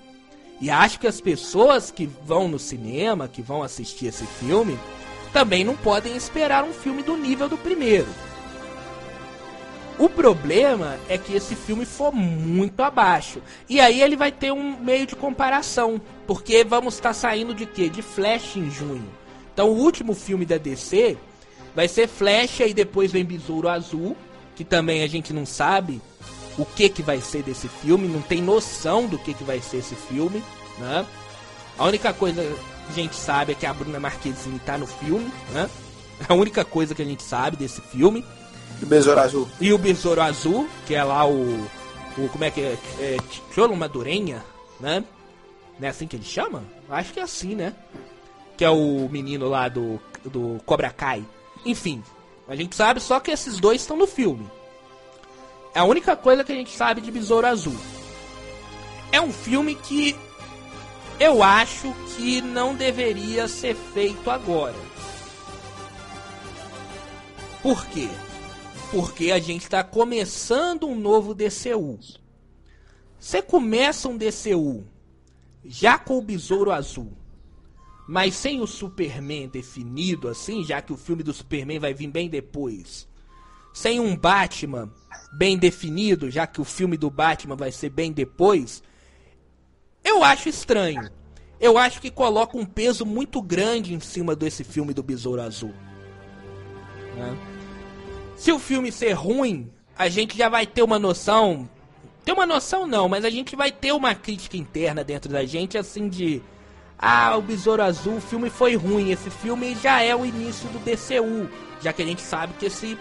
E acho que as pessoas que vão no cinema, que vão assistir esse filme, também não podem esperar um filme do nível do primeiro. O problema é que esse filme for muito abaixo. E aí ele vai ter um meio de comparação. Porque vamos estar saindo de quê? De Flash em junho. Então o último filme da DC vai ser Flash e depois vem Besouro Azul. Que também a gente não sabe o que, que vai ser desse filme. Não tem noção do que, que vai ser esse filme. Né? A única coisa que a gente sabe é que a Bruna Marquezine tá no filme. Né? (laughs) A única coisa que a gente sabe desse filme. Do Besouro Azul. E o Besouro Azul, que é lá o. o como é que é? é Cholo Madurenha, né? Não é assim que ele chama? Acho que é assim, né? Que é o menino lá do, do Cobra Kai. Enfim, a gente sabe só que esses dois estão no filme. É a única coisa que a gente sabe de Besouro Azul. É um filme que eu acho que não deveria ser feito agora. Por quê? Porque a gente está começando um novo DCU. Você começa um DCU já com o Besouro Azul, mas sem o Superman definido assim, já que o filme do Superman vai vir bem depois. Sem um Batman bem definido, já que o filme do Batman vai ser bem depois. Eu acho estranho. Eu acho que coloca um peso muito grande em cima desse filme do Besouro Azul. Né? Se o filme ser ruim, a gente já vai ter uma noção. Ter uma noção não, mas a gente vai ter uma crítica interna dentro da gente, assim de. Ah, o Besouro Azul, o filme foi ruim. Esse filme já é o início do DCU. Já que a gente sabe que esse,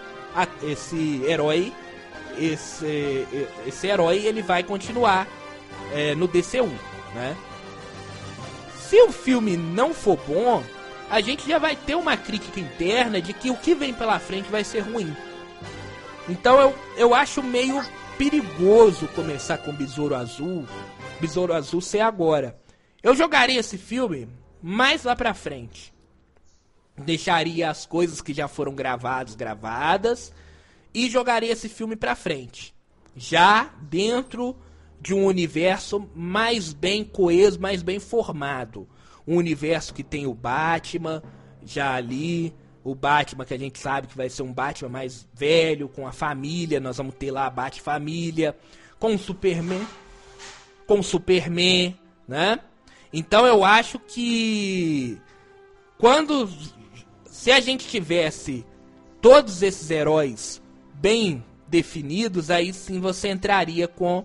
esse herói. Esse, esse herói ele vai continuar é, no DCU, né? Se o filme não for bom, a gente já vai ter uma crítica interna de que o que vem pela frente vai ser ruim. Então eu, eu acho meio perigoso começar com Besouro Azul, Besouro Azul ser agora. Eu jogaria esse filme mais lá pra frente. Deixaria as coisas que já foram gravadas gravadas e jogaria esse filme pra frente. Já dentro de um universo mais bem coeso, mais bem formado. um universo que tem o Batman já ali, o Batman que a gente sabe que vai ser um Batman mais velho, com a família, nós vamos ter lá a Bat-família, com o Superman, com o Superman, né? Então eu acho que quando se a gente tivesse todos esses heróis bem definidos, aí sim você entraria com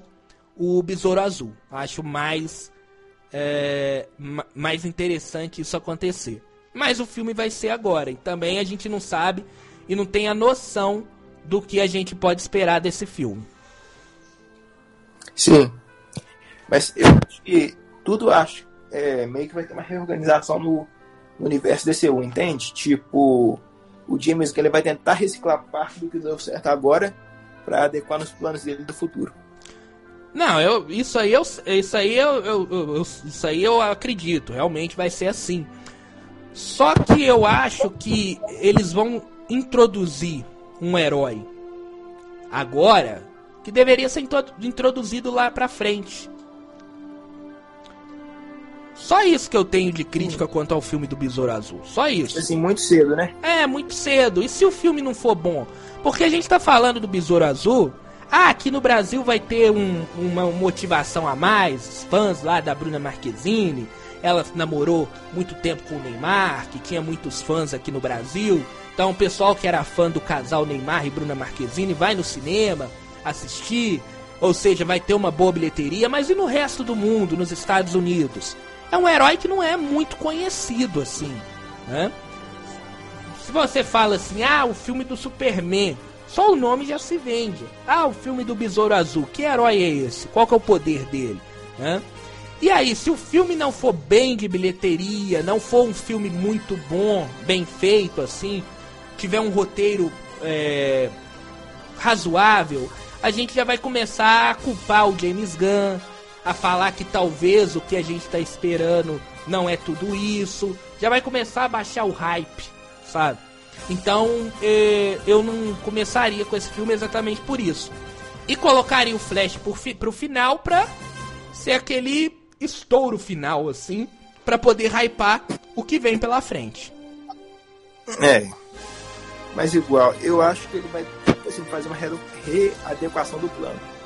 o Besouro Azul. Acho mais é, mais interessante isso acontecer. Mas o filme vai ser agora, e também a gente não sabe e não tem a noção do que a gente pode esperar desse filme. Sim. Mas eu acho que tudo acho é, meio que vai ter uma reorganização no, no universo DCU, entende? Tipo, o James ele vai tentar reciclar parte do que deu certo agora para adequar nos planos dele do futuro. Não, eu, isso aí eu, isso aí eu, eu, eu, isso aí eu acredito, realmente vai ser assim. Só que eu acho que eles vão introduzir um herói agora que deveria ser introduzido lá pra frente. Só isso que eu tenho de crítica hum. quanto ao filme do Besouro Azul. Só isso. Assim, muito cedo, né? É, muito cedo. E se o filme não for bom? Porque a gente tá falando do Besouro Azul. Ah, aqui no Brasil vai ter um, uma motivação a mais. Os fãs lá da Bruna Marquezine. Ela namorou muito tempo com o Neymar, que tinha muitos fãs aqui no Brasil. Então o pessoal que era fã do casal Neymar e Bruna Marquezine vai no cinema assistir. Ou seja, vai ter uma boa bilheteria. Mas e no resto do mundo, nos Estados Unidos? É um herói que não é muito conhecido assim, né? Se você fala assim, ah, o filme do Superman, só o nome já se vende. Ah, o filme do Besouro Azul, que herói é esse? Qual que é o poder dele? Né? E aí, se o filme não for bem de bilheteria, não for um filme muito bom, bem feito assim, tiver um roteiro é, razoável, a gente já vai começar a culpar o James Gunn, a falar que talvez o que a gente está esperando não é tudo isso. Já vai começar a baixar o hype, sabe? Então eh, eu não começaria com esse filme exatamente por isso. E colocaria o Flash por fi pro final pra ser aquele estouro final, assim, para poder hypar o que vem pela frente. É. Mas igual, eu acho que ele vai assim, fazer uma readequação do plano.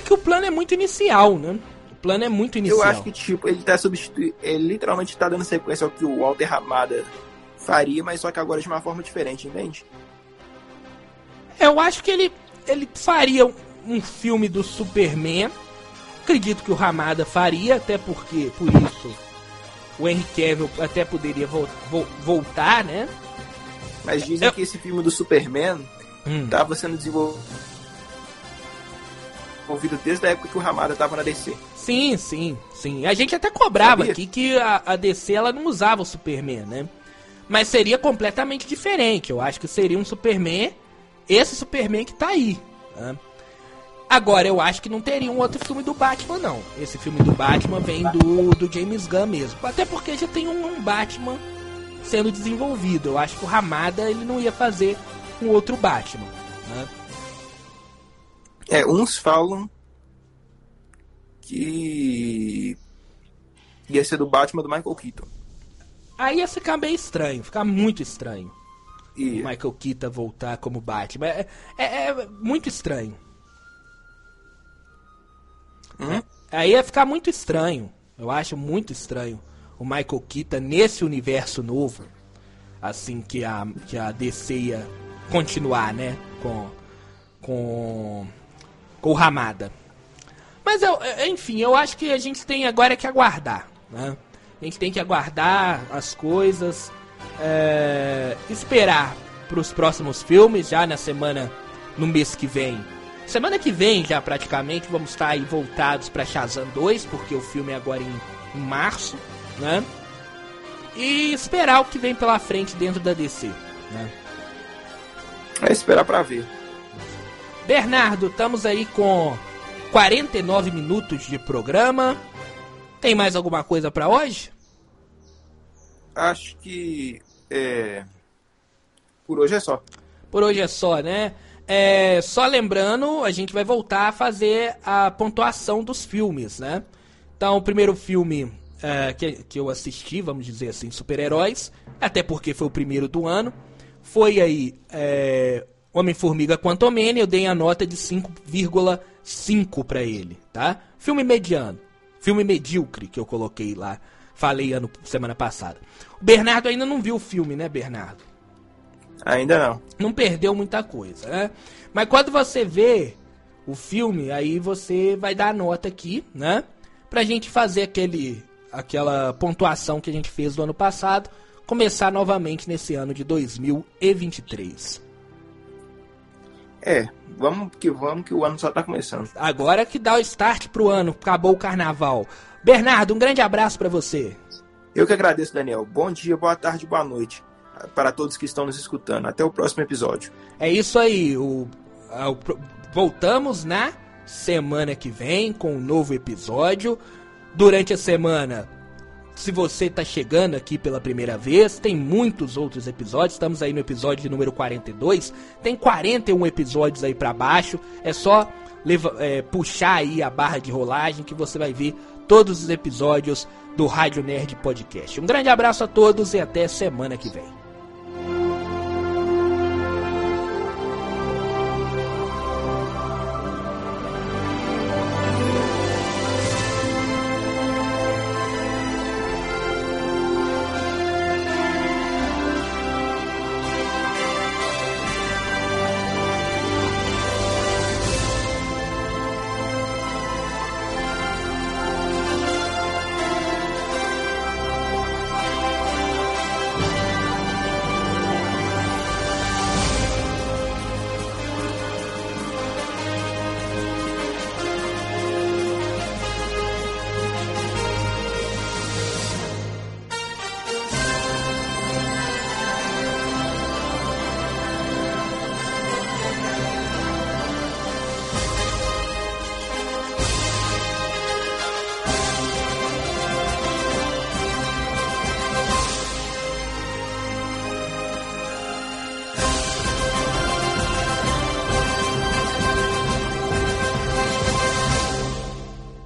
É que o plano é muito inicial, né? O plano é muito inicial. Eu acho que, tipo, ele tá substituindo. Ele literalmente tá dando sequência ao que o Walter Ramada faria, mas só que agora de uma forma diferente, entende? Eu acho que ele, ele faria um filme do Superman. Acredito que o Ramada faria, até porque, por isso, o Henry Cavill até poderia vo vo voltar, né? Mas dizem Eu... que esse filme do Superman hum. sendo desenvolvido desde a época que o Ramada tava na DC. Sim, sim, sim. A gente até cobrava Sabia? aqui que a, a DC ela não usava o Superman, né? Mas seria completamente diferente. Eu acho que seria um Superman, esse Superman que tá aí. Né? Agora, eu acho que não teria um outro filme do Batman, não. Esse filme do Batman vem do, do James Gunn mesmo. Até porque já tem um, um Batman sendo desenvolvido. Eu acho que o Ramada ele não ia fazer um outro Batman. Né? É, uns falam que ia ser do Batman do Michael Keaton. Aí ia ficar bem estranho, ficar muito estranho. E... O Michael Keaton voltar como Batman. É, é, é muito estranho. Hum? Aí ia ficar muito estranho. Eu acho muito estranho o Michael Keaton nesse universo novo. Assim que a, que a DC ia continuar, né? Com. Com com o Ramada. Mas, eu, enfim, eu acho que a gente tem agora que aguardar. Né? A gente tem que aguardar as coisas, é, esperar para os próximos filmes, já na semana, no mês que vem. Semana que vem, já praticamente, vamos estar aí voltados para Shazam 2, porque o filme é agora em, em março, né? E esperar o que vem pela frente dentro da DC, né? É esperar para ver. Bernardo, estamos aí com 49 minutos de programa. Tem mais alguma coisa para hoje? Acho que é... por hoje é só. Por hoje é só, né? É, só lembrando, a gente vai voltar a fazer a pontuação dos filmes, né? Então, o primeiro filme uh, que, que eu assisti, vamos dizer assim, super-heróis, até porque foi o primeiro do ano. Foi aí é, Homem-Formiga Quantumania, eu dei a nota de 5,5 para ele, tá? Filme mediano, filme medíocre que eu coloquei lá, falei ano, semana passada. O Bernardo ainda não viu o filme, né, Bernardo? Ainda não. Não perdeu muita coisa, né? Mas quando você vê o filme, aí você vai dar a nota aqui, né? Pra gente fazer aquele, aquela pontuação que a gente fez do ano passado, começar novamente nesse ano de 2023. É, vamos que vamos que o ano só tá começando. Agora que dá o start pro ano, acabou o carnaval. Bernardo, um grande abraço para você. Eu que agradeço, Daniel. Bom dia, boa tarde, boa noite para todos que estão nos escutando. Até o próximo episódio. É isso aí. O, o voltamos na semana que vem com um novo episódio. Durante a semana, se você está chegando aqui pela primeira vez, tem muitos outros episódios. Estamos aí no episódio número 42. Tem 41 episódios aí para baixo. É só leva, é, puxar aí a barra de rolagem que você vai ver todos os episódios do Rádio Nerd Podcast. Um grande abraço a todos e até semana que vem.